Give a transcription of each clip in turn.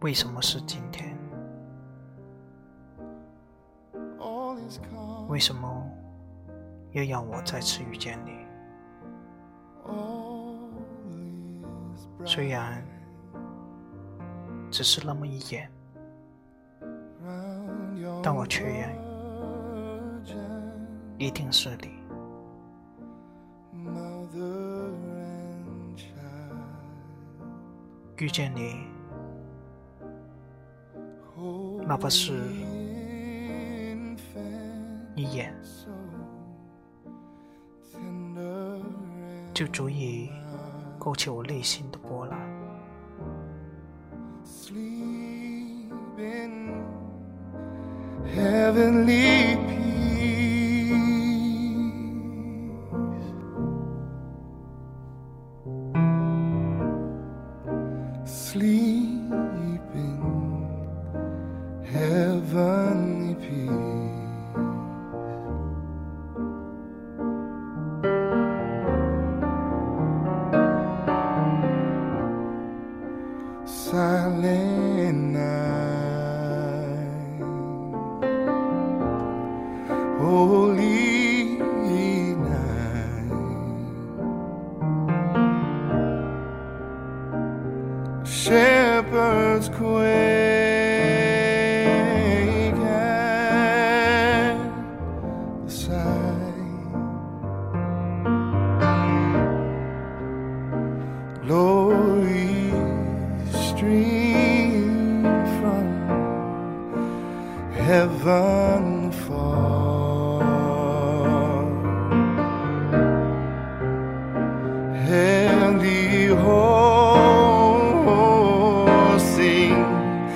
为什么是今天？为什么又要我再次遇见你？虽然只是那么一眼。但我却愿意。一定是你。遇见你，哪怕是一眼，就足以勾起我内心的波澜。Heavenly holy night. Shepherds quake at the sight. Glory stream from heaven And the hosts sing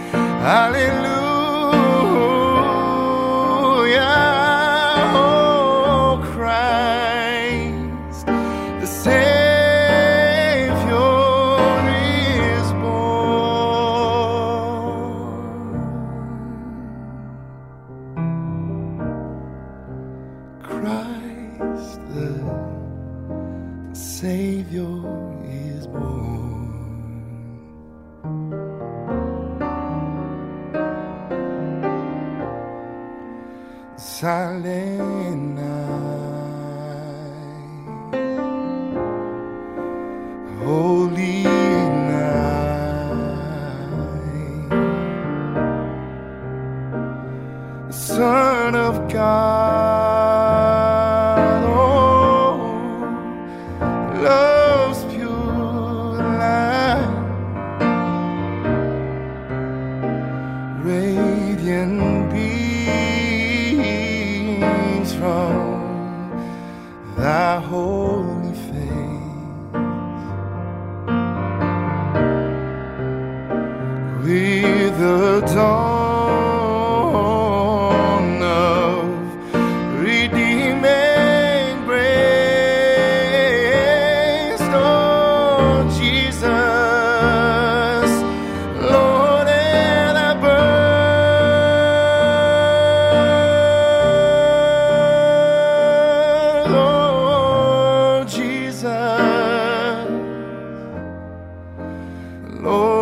Hallelujah, oh Christ, the Savior is born. Christ, the Savior is born. Silent night, holy night, Son of God, holy face. with the dawn. Oh.